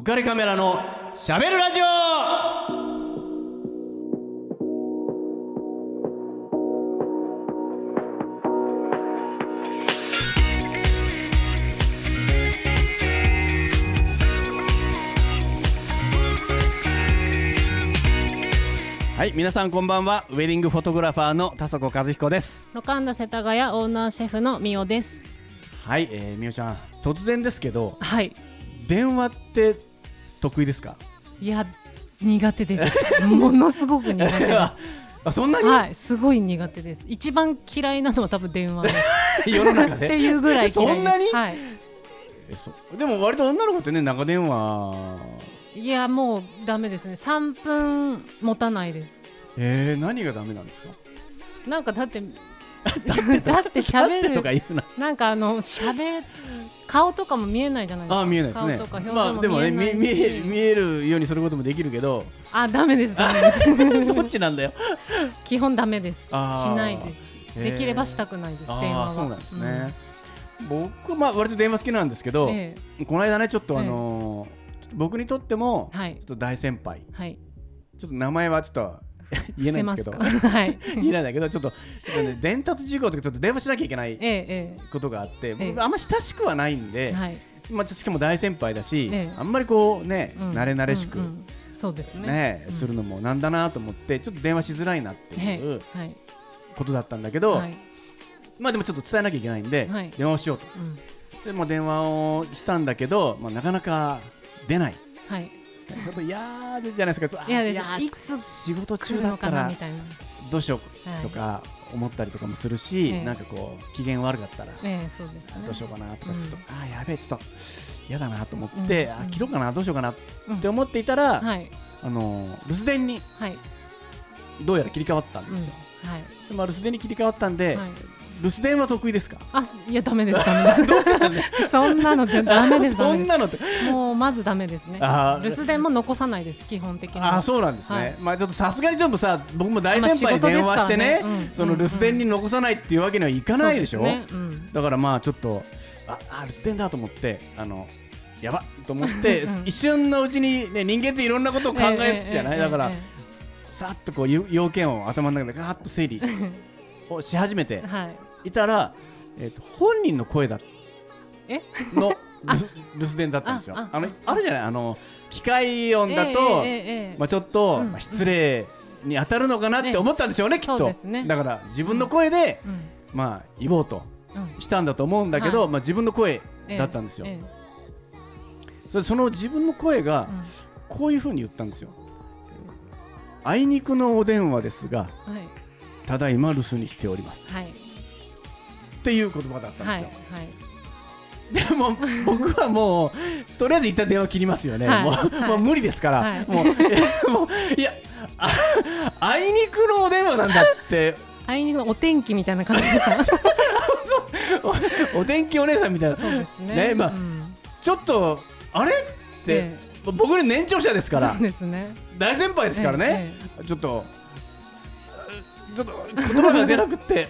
浮かれカメラのしゃべるラジオはい皆さんこんばんはウェディングフォトグラファーの田底和彦ですロカンダ世田谷オーナーシェフのみおです。はい、えー、みおちゃん突然ですけどはい。電話って得意ですか？いや苦手です。ものすごく苦手で ああそんなす。に、はい、すごい苦手です。一番嫌いなのは多分電話です。世の中ってでいうぐらい嫌いです。そんなに？はい。えそうでも割と女の子ってね長電話いやもうダメですね。三分持たないです。えー、何がダメなんですか？なんかだってだって喋るか言うななんかあの喋顔とかも見えないじゃないですか。あー見えないですね顔とか表まあで情も見えないし。見え見えるようにすることもできるけどあダメですダメです。どっちなんだよ基本ダメです。しあーないです。できればしたくないです。電話は。ああそうなんですね、僕まあ割と電話好きなんですけど、うん。えこの間ねちょっとあのーちょっと僕にとってもえはいちょっと大先輩はい。ちょっと名前はちょっと 言えないんですけど。はい。言えないんだけどちょっとね伝達事項とかちょっと電話しなきゃいけないええことがあって、ええ。僕あんま親しくはないんえで、えはい。まあ、しかも大先輩だし、ええ。あんまりこうね、うん。慣れ慣れしく、うんうんそうですね。ねうん。するのもなんだなと思ってちょっと電話しづらいなっていうはい。ことだったんだけど、はい。まあでもちょっと伝えなきゃいけないんで、はい。電話をしようと。うん。でもう電話をしたんだけど、まあ、なかなか出ない。はい。ちょっと嫌でじゃないですか。あいやです。やいつ仕事中だったらなみたいな。どうしよはいうとか思ったりとかもするし、ええ。なんかこう機嫌悪かったらええそうですね。どうしようかなとかうん。ちょっと、あーやべえちょっと嫌だなと思って、うん。あ切ろうかなどうしようかなっうん。て思っていたら、はい。あの留守電にはい。どうやら切り替わったんうんですよ、はい。でまあ、留守電に切り替わったんで、はい。留守電は得意ですか？あすいやダメです ダメです。そんなのでダメですダそんなの。もうまずダメですね。留守電も残さないです基本的には。あーそうなんですね、はい。まあちょっとさすがにでもさ僕も大先輩に電話してね,、ねうんその留守電に残さないっていうわけにはいかないでしょ？ね。うん。だからまあちょっとああ留守電だと思ってあのやばっと思って、うん一瞬のうちに、ね、人間っていろんなことを考えるじゃない、だから、えさっとこうゆ要件を頭の中でガーッと整理をし始めてえはい。いたら、えー、と本人の声だえ？の 留守電だったんですよ。ああのあ。あるじゃない？あの機械音だと、まあ、ちょっと、うん。まあ、失礼に当たるのかなって思ったんでしょうね、きっと。だから自分の声で、うん。まあ言おうとうん。したんだと思うんだけど、はい。まあ、自分の声ええだったんですよ、えそれその自分の声がこういうふうに言ったんですよ。あいにくのお電話ですがはい。ただいま留守にしております。はいっていう言葉だったんはいですよ、はいでも僕はもうとりあえず一旦電話切りますよね、はい。もうはい。もう無理ですから、はい。もうえ もういやああいにくのお電話なんだって。あいにくのお天気みたいな感じですか？お天気お姉さんみたいな。そうですね。ねまあうん。ちょっとあれ？って、え僕ね年長者ですから。そうですね。大先輩ですからね、え。ちょっとちょっと言葉が出なくって。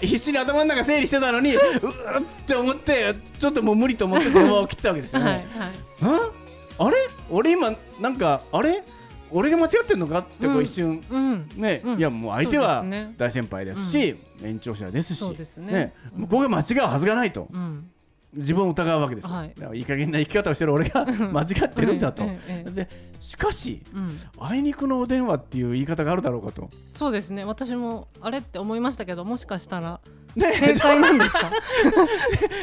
必死に頭の中整理してたのにうーって思ってちょっともう無理と思って電話を切ったわけですえはいよね、はい。んあれ？俺今なんかあれ？俺が間違ってんのか？ってこううん。一瞬、うん。ね、うん。いやもう相手は大先輩ですし、年長者ですし。ね。うん向こうが間違うはずがないと。うん自分を疑うわけですよ、はい。いい加減な生き方をしてる俺が 間違ってるんだと、でしかしうん。あいにくのお電話っていう言い方があるだろうかと。そうですね。私もあれって思いましたけどもしかしたらね正解なんですか？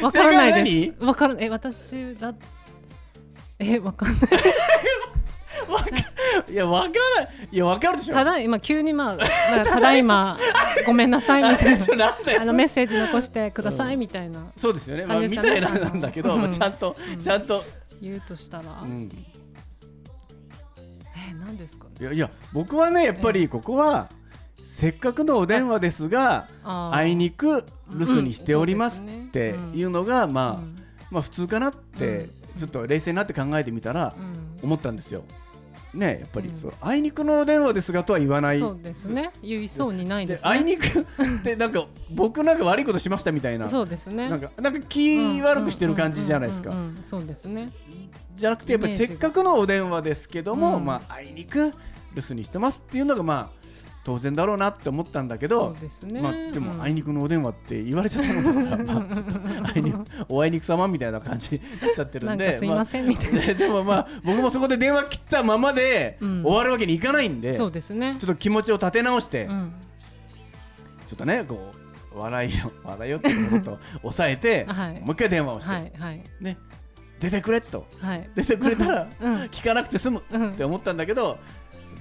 わからないで正す。わからえ私だえわかんない いやわからんいやわかるでしょ。ただ今急にまあなんかただいまごめんなさいみたいなあのメッセージ残してくださいみたいな。そうですよね、まあ、みたいななんだけど、うん。まあ、ちゃんと、うん。ちゃんと、言うとしたら？うん、え何ですか？ねいやいや僕はねやっぱりここはせっかくのお電話ですがあいにく留守にしておりますっていうのが、まあ、うん。まあ普通かなって、うん。ちょっと冷静になって考えてみたらうん。思ったんですよ。ねやっぱりうん。あいにくの電話ですがとは言わない。そうですね。言いそうにないでですね。あいにくってなんか僕なんか悪いことしましたみたいな。そうですね。なんかなんか気悪くしてる感じじゃないですか。そうですね。じゃなくてやっぱりせっかくのお電話ですけども、うん。まああいにく留守にしてますっていうのがまあ当然だろうなって思ったんだけどね。まあ、でも、うん。あいにくのお電話って言われちゃったのだから、まあ、ちょっとあいにくおあいにく様みたいな感じになっちゃってるなんんでかすいませんみたいな、ででもまあ僕もそこで電話切ったままでうん。終わるわけにいかないんで、そうですね。ちょっと気持ちを立て直して、うん。ちょっとねこう笑いを 笑いをっていうのをちょっと抑えて、はい。もう一回電話をして、はいはい。ね出てくれと。はい。出てくれたらうん。聞かなくて済むうんって思ったんだけど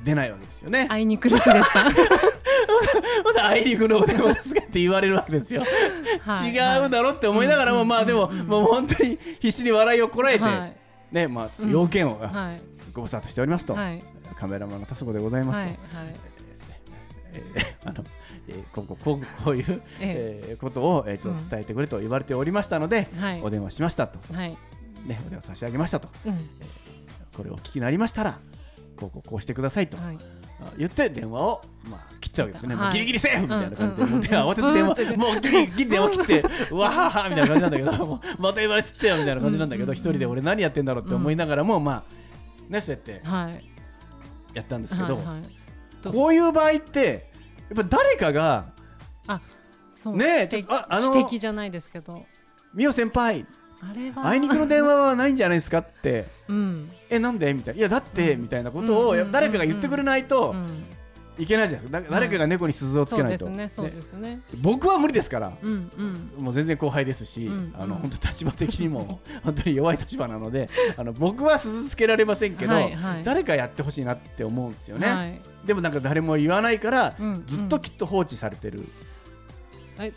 出ないわけですよね。あいにく留守でした。まだあいにくのお電話ですかって言われるわけですよ。はい。違うだろって思いながらも、うんまあでも、うんもう本当に必死に笑いをこらえて、はい。ねまあ要件を、はい。ご無沙汰しておりますと、はい。カメラマンの田底でございますと、えーあのえーこうこうこうこういう、ええ。ーことを、えーちょっと伝えてくれと言われておりましたので、はい。お電話しましたと、はい。ね、お電話差し上げましたと。うん。これをお聞きになりましたらこうこうこうしてくださいと、はい。あ言って電話を、まあ、切ったわけですね、もうはいギリギリセーフみたいな感じで、うんもう電話慌てて電話 もうギリギリ電話切って うわははみたいな感じなんだけどもうまた言われつってよみたいな感じなんだけどうん一人で俺何やってんだろうって思いながらも、まあねそうやってはい。やったんですけど、はいはい。どこういう場合ってやっぱ誰かがそうねえああの指摘じゃないですけど「美桜先輩あれは。あいにくの電話はないんじゃないですか?」ってうん「えなんで?」みたいな「いやだって」うん。みたいなことを誰かが言ってくれないとうん。いけないじゃないですか。だ誰かが猫に鈴をつけないと。ねそうねですね。僕は無理ですから。うんうん。もう全然後輩ですし、うんうん。あの本当立場的にも 本当に弱い立場なのであの僕は鈴つけられませんけど、はいはい。誰かやってほしいなって思うんですよね、はい。でもなんか誰も言わないから、うんずっときっと放置されてる、え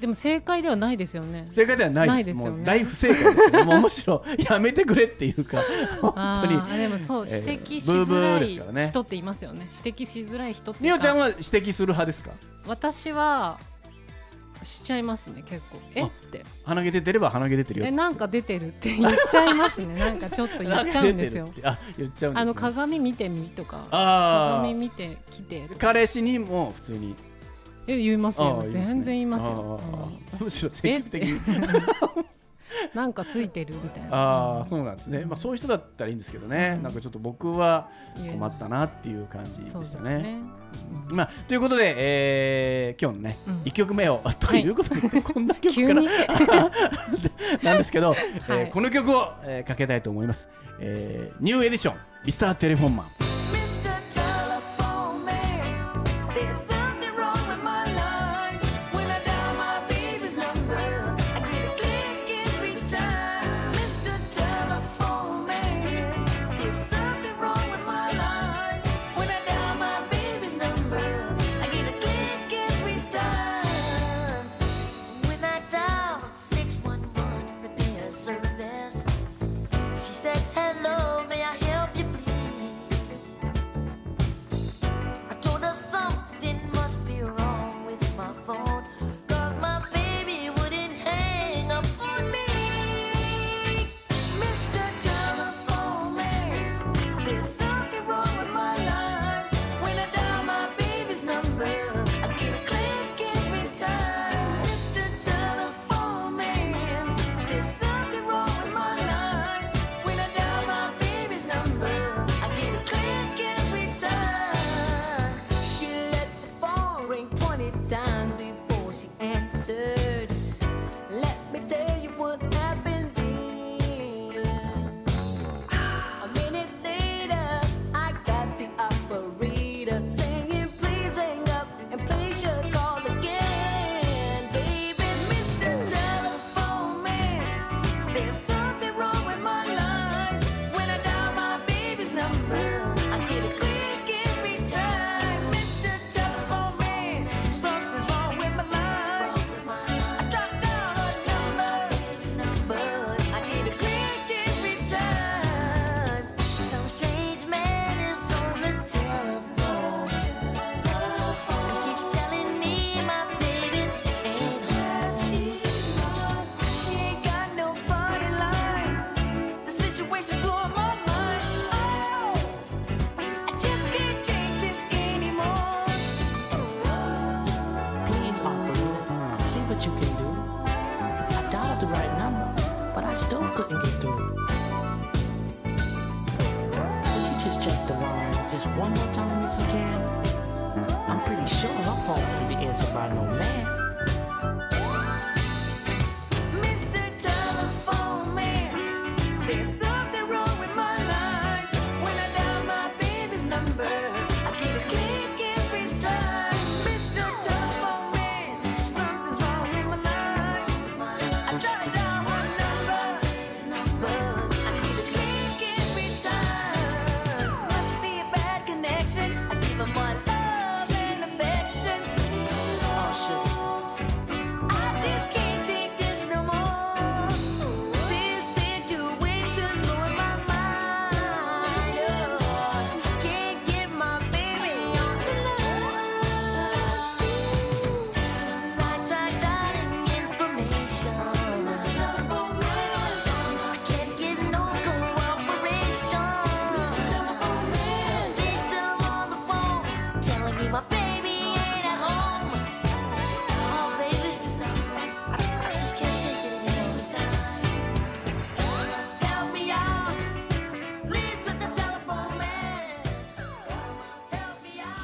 でも正解ではないですよね。正解ではないです。よね。もう大不正解ですけどもうむしろ やめてくれっていうか 本当に。でもそうえー指摘しづらい人っていますよね。指摘しづらい人ってみおちゃんはは指摘する派ですか？私はしちゃいますね結構。え？あって。鼻毛出てれば鼻毛出てるよえなんか出てるって言っちゃいますね。なんかちょっと言っちゃうんですよ。あ言っちゃうんね、あの鏡見てみとか。あ鏡見てきて彼氏にも普通にえ言いますよ全然言いますよ、むしろ積極的に。なんかついてるみたいな。ああそうなんですね、まあ、そういう人だったらいいんですけどね、うん。なんかちょっと僕は困ったなっていう感じでしたね。ね。まあ、ということで、えー今日のね、うん。1曲目をということで、こんな曲急からに。なんですけど、えこの曲を、えーかけたいと思います、えーニューエディション「ミスターテレフォンマン」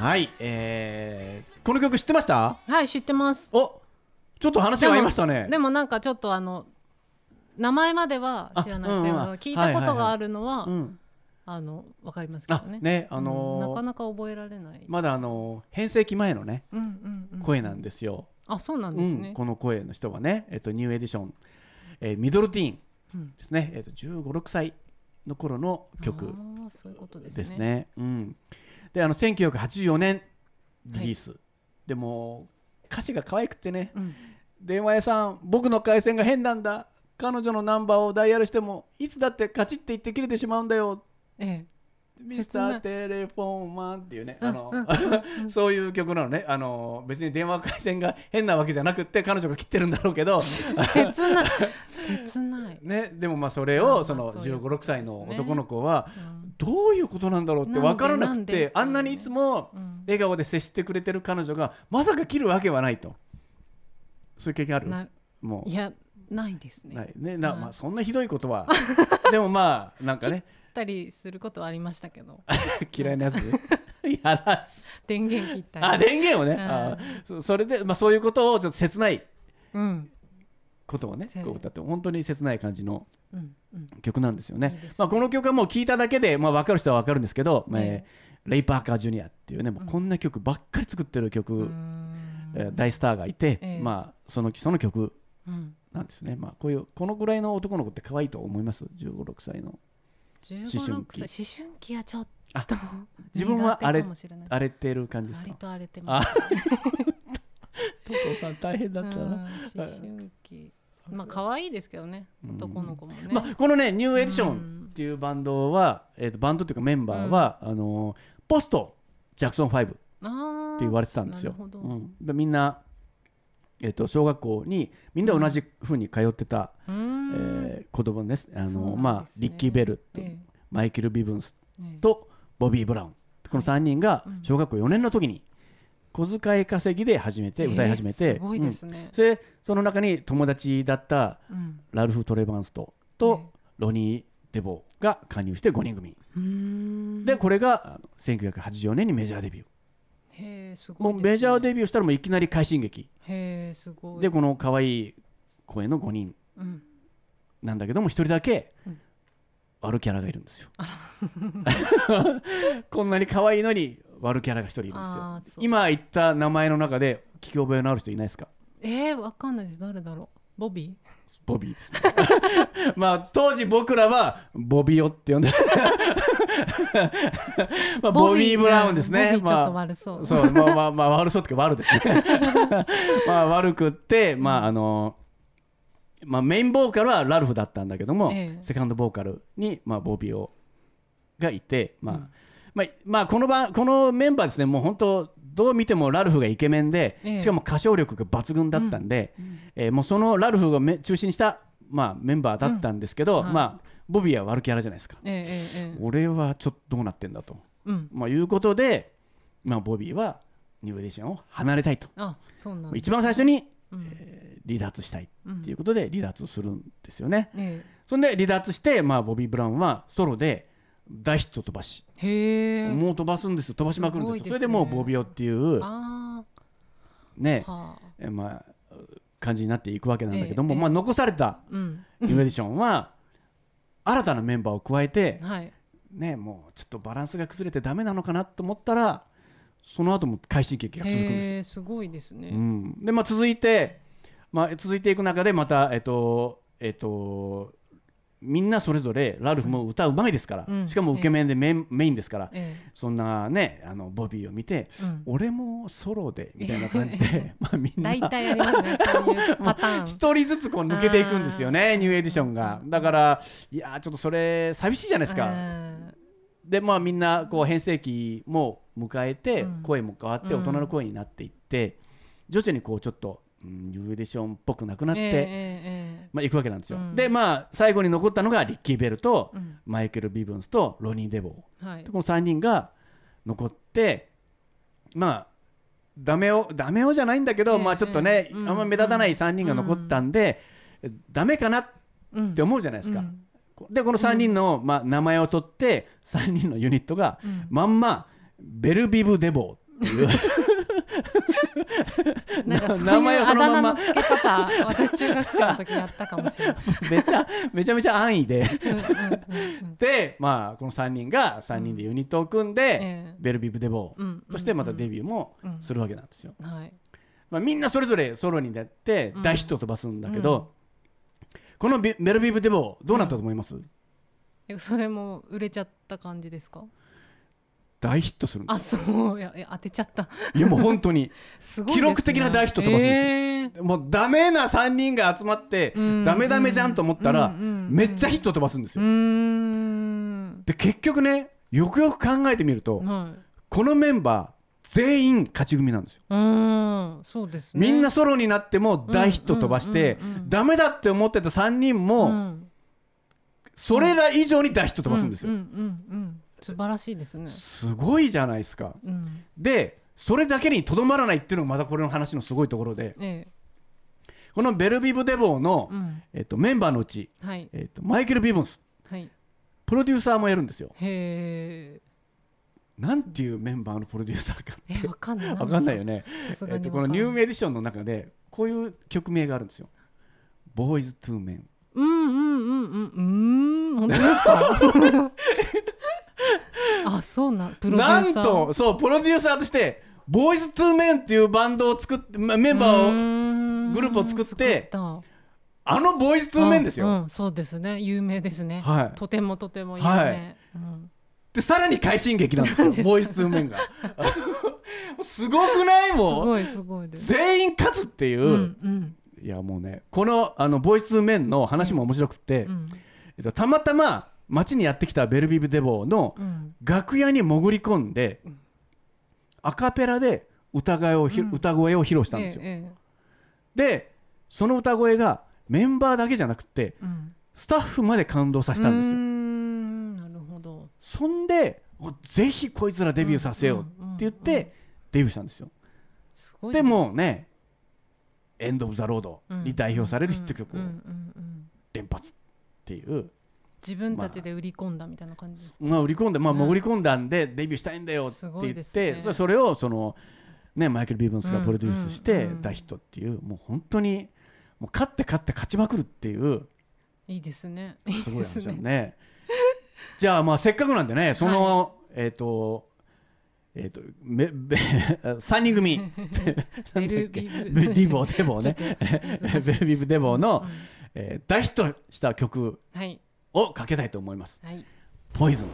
はい、えー、この曲知ってました？はい知ってます。おちょっと話が合いましたね。でもなんかちょっとあの名前までは知らないけど、あうんうん。聞いたことがあるのは、うん、あのわかりますけどあねねあのーうんなかなか覚えられない、まだあのー変成期前のねうんうんうん、声なんですよ、あそうなんうんですね、この声の人はね、えっと、ニューエディション、えーミドルティーン。うん。ですね、えっと、1 5 6歳の頃の曲あーそういうことですね。ですね。うん、であの1984年リリース、でも歌詞が可愛くてね。うん「電話屋さん僕の回線が変なんだ。彼女のナンバーをダイヤルしてもいつだってカチッて言って切れてしまうんだよ」えミスターテレフォンマンっていうね、あの そういう曲なのねあの別に電話回線が変なわけじゃなくって彼女が切ってるんだろうけど、え切ない。切ない、ね、でもまあそれまあをその1 5そういうこと6歳の男の子はうん。どういうことなんだろうって分からなくてあんなにいつもうん。笑顔で接してくれてる彼女がまさか切るわけはないと。そういう経験ある？なもいやないですね。うない。ねな、はい。まあ、そんなひどいことは。でもまあなんかねたりすることはありましたけど。嫌いなやつ やらしい。電源切ったり。あ電源をね、うん。あそそれで、まあ、そういうことをちょっと切ないうん。ことをねそうこう歌って本当に切ない感じの曲なんですよね。いいですね。まあ、この曲はもう聴いただけで、まあ、分かる人は分かるんですけど、まあえレイ・パーカー・ジュニアっていうねもうこんな曲ばっかり作ってる曲、うーん。えー大スターがいて、ええ。まあ、そのその曲うん。なんですね、まあ、こういうこのぐらいの男の子って可愛いと思います？1 5 6歳の。15思春期。6歳思春期はちょっあと 自分はあれ荒れてる感じです割か？と荒れてます。お父 さん大変だったうんな、思春期。まあ可愛いですけどねうん。男の子もね、まあ、このねニューエディショうん。ンっていうバンドは、えー、とバンドっていうかメンバーは、あのーポストジャクソン5って言われてたんですよ。うん、でみんな、えー、と小学校にみんな同じふうに通ってた、うーんえー子供ですあそうなんですね。のまあ、リッキー・ベルと、えマイケル・ビブンスとボビー・ブラウンこの3人がうん。小学校4年の時に小遣い稼ぎで始めて歌い始めて、えーすごいでうんすね、それでその中に友達だったうん。ラルフ・トレバンストとえロニー・デボーが加入して5人組。うーん。でこれがあの1984年にメジャーデビュー。へえすもごいうですね。メジャーデビューしたらもういきなり快進撃。へえすごい。でこの可愛い声の5人。うんなんだけども1人だけうん悪キャラがいるんですよ。こんなに可愛いのに悪キャラが1人いるんですよ。今言った名前の中で聞き覚えのある人いないですか？えー、わかんないです。誰だろう。ボビボビーですね。まあ当時僕らはボビオって呼んで。まあボビー・ブラウンですね。ちょっとま悪そう、あそう。まあまあまあ悪そうってか悪ですね。まあ悪くってまああのまあメインボーカルはラルフだったんだけども、ええ。セカンドボーカルにまあボビオがいてまあ、うん。まあ、まあこのばこのメンバーですねもう本当どう見てもラルフがイケメンで、ええ。しかも歌唱力が抜群だったんで、えーもうそのラルフをめ中心にした、まあ、メンバーだったんですけど、うん。はい。まあ、ボビーは悪キャラじゃないですか、俺はちょっとどうなってんだと、うん。まあ、いうことで、まあ、ボビーはニューエディションを離れたいと、あそうなんだ一番最初に、うん。えー離脱したいうんっていうことで離脱するんですよね、えそんで離脱して、まあ、ボビー・ブラウンはソロで大ヒット飛ばし。もう飛ばすんですよ。飛ばしまくるんですよ。ね。それでもうボビオっていうあねあはあ。えまあ感じになっていくわけなんだけども、ええ。まあ、残されたうん。ニューエディションは新たなメンバーを加えて、はい。ね、もうちょっとバランスが崩れてダメなのかなと思ったらその後も快進撃が続くんですすごいですね、うん、でまあ続いて、まあ、続いていく中でまたえっとえっとみんなそれぞれラルフも歌うまいですから、うん。しかもイケメンでメイン,、メインですから。えそんなねあのボビーを見て、えうん。俺もソロでみたいな感じで まあみんな大体ありますパターン。一人ずつこう抜けていくんですよねニューエディションが。だからいやーちょっとそれ寂しいじゃないですか、うんでまあみんなこう変声期も迎えてうん。声も変わってうん。大人の声になっていって徐々にこうちょっとうんニューエディションっぽくなくなって、えええまあ、いくわけなんですよ、うん。でまあ最後に残ったのがリッキー・ベルとマイケル・ビブンスとロニー・デボーはい。でこの3人が残ってまあダメをダメをじゃないんだけど、ええまあちょっとね、うん。あんま目立たない3人が残ったんで、ダメかなっうんて思うじゃないですか、うんでこの3人の、まあ、名前を取って3人のユニットが、うん。まんまベルビブ・デボ。ーっていうなんか 名前をそあのまんま。付け方私中学生の時やったかもしれない。めちゃめちゃめちゃ安易で。うんうんうんうん。で、まあ、この3人が3人でユニットを組んで、ええ。ベルビブ・デボ。ーうんとしてまたデビューもうん。するわけなんですよ。はい。まあ、みんなそれぞれソロになってうん。大ヒットを飛ばすんだけど、このベベルビブ・デボーどうなったと思います、えそれも売れちゃった感じですか？大ヒットするあすそう。いや当てちゃった。いやもう本当に。ね。記録的な大ヒット飛ばすんですよ。ええもうダメな3人が集まって、うん。ダメダメじゃんと思ったら、うんうん。めっちゃヒット飛ばすんですよ。うーん。で結局ねよくよく考えてみると、はい。このメンバー全員勝ち組なんですよ。うーんそうですね。みんなソロになっても大ヒット飛ばして、うんうんうんうん。ダメだって思ってた3人も、うん。それら以上に大ヒット飛ばすんですよ。うんうんうんうん。素晴らしいですね。すごいじゃないですか。うん。でそれだけにとどまらないっていうのがまたこれの話のすごいところでえこのベルビブ・デボーのえ、うん。えっとメンバーのうち、はい。えっとマイケル・ビブンス。はい。プロデューサーもやるんですよ。へなんていうメンバーのプロデューサーかええわかんない。んないよね。えっと、このニューエディションの中でこういう曲名があるんですよ。ボーイズ・トゥ・メン。うんうんうんうん。うーん。本当ですか？あそうなんプロデュなんー。サーとそうプロデューサーとしてボーイズ・トゥ・メンっていうバンドを作ってまメンバーをグループを作ってた。あのボーイズ・トゥ・メンですよ。うんうんそうですね。有名ですね、はい。とてもとても有名、はい。うんでさらに快進撃なんですよ。ボーイズ・トゥ・メンが。すごくない？すもう。ごいすごいです。全員勝つっていう、うんうん。いやもうねこのあのボーイズ・トゥ・メンの話も面白くて、うん。えっと、たまたま街にやってきたベルビブ・デボーのうん。楽屋に潜り込んで、アカペラで歌声を歌声を披露したんですよ。ええでその歌声がメンバーだけじゃなくてスタッフまで感動させたんですよ。そんでおぜひこいつらデビューさせようって言ってデビューしたんですよ。すごいでもね「エンド・オブ・ザ・ロード」に代表されるヒット曲を連発っていう、自分たちで売り込んだみたいな感じですか、まあ、売り込んで、まあ、うん。潜り込んだんでデビューしたいんだよって言って、ね。それをその、ね、マイケル・ビーブンスがプロデュースして大ヒットっていう、もう本当にもう勝って勝って勝ちまくるっていう。いいですね。すごい話だね。じゃあまあせっかくなんでねその、えっ、とえっ、とめべ 3人組。ベルビブ。ベディボーデボーね。ベルビブデボーの、うん。えー大ヒットした曲はい。をかけたいと思います。はい。ポイズン。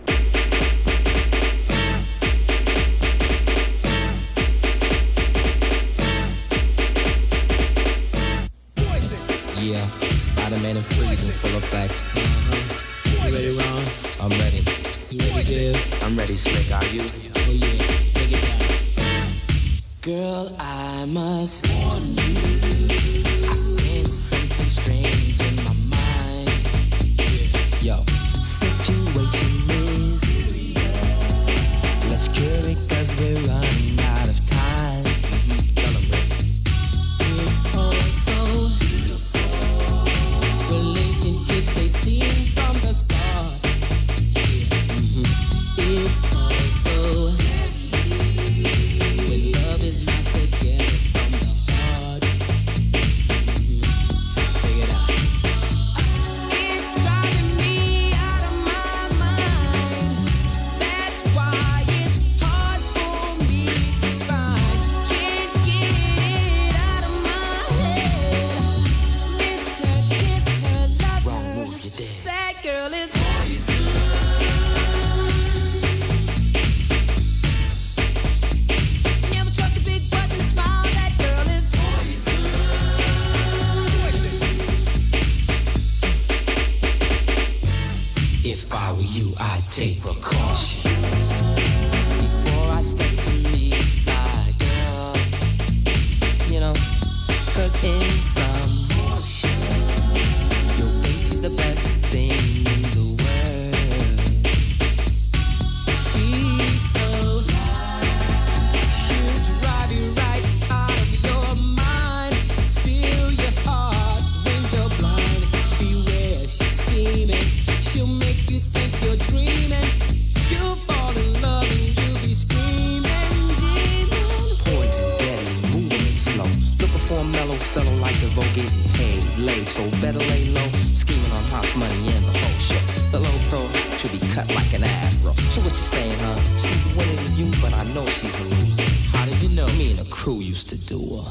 Yeah, Spider-Man and Freeze in full effect. You ready, Ron? I'm ready. You ready? I'm ready, Slick. Are you? Oh yeah, take it down. Girl, I must warn you. I sense something strange If I were you, I'd take precaution. Before I step to meet my girl, you know, cause in some used to do uh,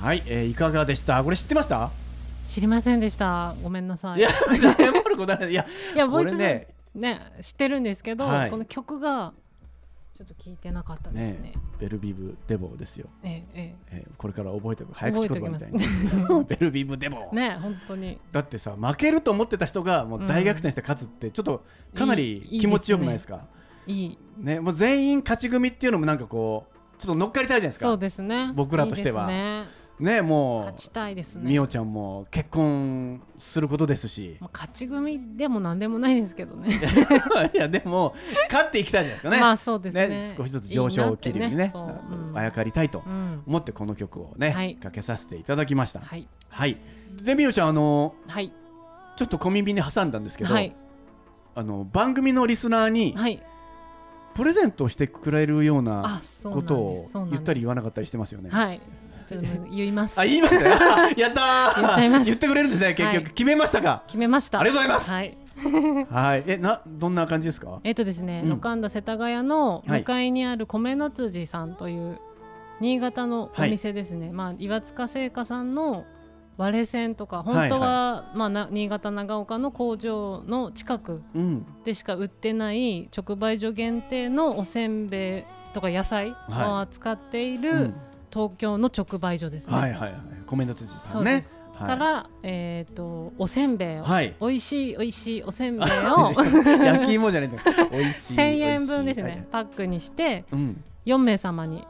はい、えーいかがでした？これ知ってました？知りませんでした。ごめんなさい。いや謝ることない。いやいやこれね。ね知ってるんですけど、はい。この曲がちょっと聞いてなかったですね。ねベルビブデボですよ、ええええ。ーこれから覚えておく早口言葉みたい覚えに ベルビブデボ。えね本当に。だってさ負けると思ってた人がもう大逆転して勝つってちょっとかなり気持ちよくないですか？いい。ねもう全員勝ち組っていうのもなんかこうちょっと乗っかりたいじゃないですそうかですね。僕らとしては。いいね。ねも勝ちたいですうね。みおちゃんも結婚することですし。勝ち組でもなんでもないですけどね。いやでも勝っていきたいじゃないですかね。まあそうですね。少しずつ上昇気流にねううん。あやかりたいとうん思ってこの曲をね、はいかけさせていただきました。はい。はい。でみおちゃんあのはい。ちょっと小耳に挟んだんですけど、はい。あの番組のリスナーにはいプレゼントしてくれるようなことを言ったり言わなかったりしてますよね。はい。ちょっと言います。あ言います やったー。言っちゃいます。言ってくれるんですね。結局、はい決めましたか？決めました。ありがとうございます。はい。はい。えなどんな感じですか？えっとですね、うん。ロカンダ世田谷のはい。向かいにある米の辻さんという新潟のお店ですね、まあ岩塚製菓さんの割れ線とか本当は、まあ、な新潟長岡の工場の近くうん。でしか売ってない直売所限定のおせんべいとか野菜はい。を扱っていうるん。東京の直売所ですね。はいはいはい。コメント辻さんね。から、えー、とおせんべいを、はい。美味しい美味しいおせんべいを 焼き芋じゃないんだよ。美味しい1000円分です美味しい。ねパックにしてうん。4名様に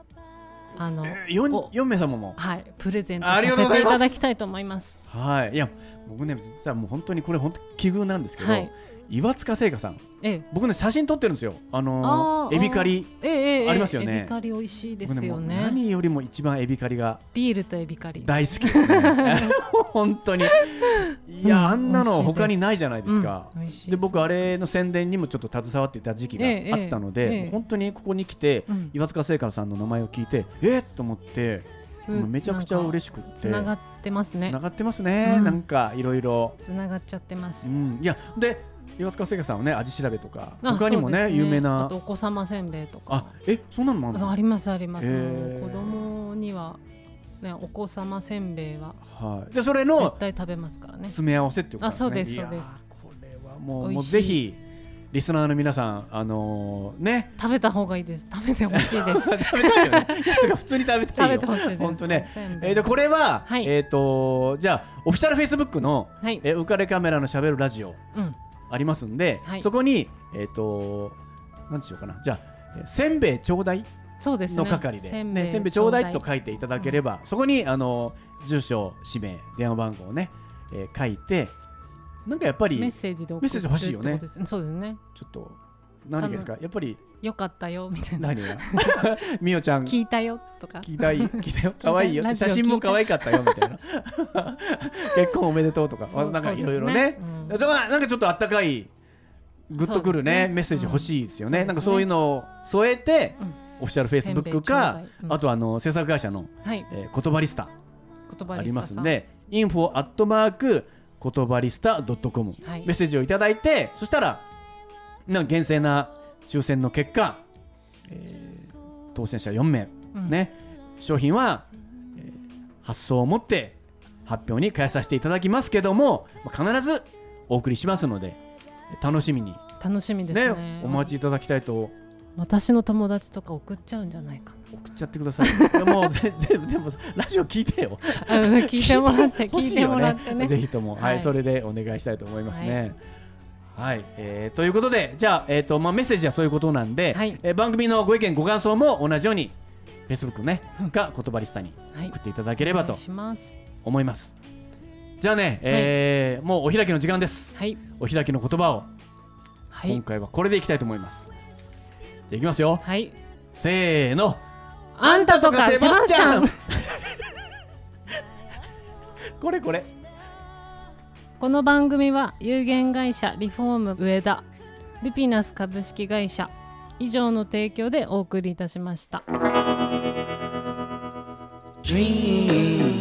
あの、え四お四名様も。はい、プレゼントあさせていただきたいと思います。はい。いや僕ね実はもう本当にこれ本当奇遇なんですけど、はい岩塚製菓さん。ええ。僕ね写真撮ってるんですよ。あのあーー。エビカリ。ありますよね。エビカリ美味しいですよね。何よりも一番エビカリがビールとエビカリ。大好きですね。本当に。いや、うんあんなの他にないじゃないですか、うんで僕あれの宣伝にもちょっと携わっていた時期がええあったので、ええ。本当にここに来て、うん。岩塚製菓さんの名前を聞いてえっと思って、めちゃくちゃ嬉ししくってつながってますね。つな。がってますね、うん。なんかいろいろ。つながっちゃってます。うん。いやで岩塚製菓さんはね味調べとかあ他にもねそうです有名なあとお子様せんべいとか。あえそんなのもありますあります。子供にはねお子様せんべいははいでそれの絶対食べますからね。詰め合わせっていうことですねあそうですそうですこれはもうもうぜひリスナーの皆さんあのーね食べた方がいいです。食べてほしいです。食べたいよね普通に食べた食いよべてほしいです。本当ねえー、とこれは、はいえっ、とじゃあオフィシャルフェイスブックの、はい。えー、浮かれカメラのしゃべるラジオうん。ありますんで、はい。そこにえっ、と何でしょうかな。じゃあえーせんべいちょうだいそうですね。の係で、せんべい,、ね、せんべいちょうだいと書いていただければ、そこにあの住所氏名電話番号をね、えー書いてなんかやっぱりメッセージで送メッセージ欲しいよね。そうですね。ちょっと何がですか？やっぱり。よかったよみたいな。何が？みおちゃん。聞いたよとか。聞いたい？聞いたよ？可愛いよ。写真も可愛かったよみたいな。結婚おめでとうとか。なんかいろいろね。なんかちょっとあったかいグッとくるねメッセージ欲しいですよね、うんなんかそういうのを添えて、うん。オフィシャルフェイスブックか、あとあの制作会社の、はい。えー、言葉リスタ。ありますんで、インフォアットマーク言葉リスタドットコム。はい。メッセージをいただいて、そしたらな厳正な抽選の結果、えー当選者4名、うん。ね商品は、えー発送をもって発表に変えさせていただきますけどもまあ必ずお送りしますので楽しみに。楽しみですね。ね。お待ちいただきたいと。私の友達とか送っちゃうんじゃないか送っちゃってください。でもぜぜ でもラジオ聞いてよ。聞いてもらって 欲聞いてもらってね。ぜひとも、はいはい。それでお願いしたいと思いますね。はい、えーということでじゃあ、えーとまあ、メッセージはそういうことなんで、はいえー番組のご意見ご感想も同じように Facebook ね、うんが言葉リスタにはい送っていただければと。思います。じゃあね、えーもうお開きの時間です。はいお開きの言葉を、はい今回はこれでいきたいと思います。じゃあいきますよ。はい。せーの。あんたとかセバスチャン。これこれ。この番組は有限会社リフォーム上田ルピナス株式会社以上の提供でお送りいたしました。Dream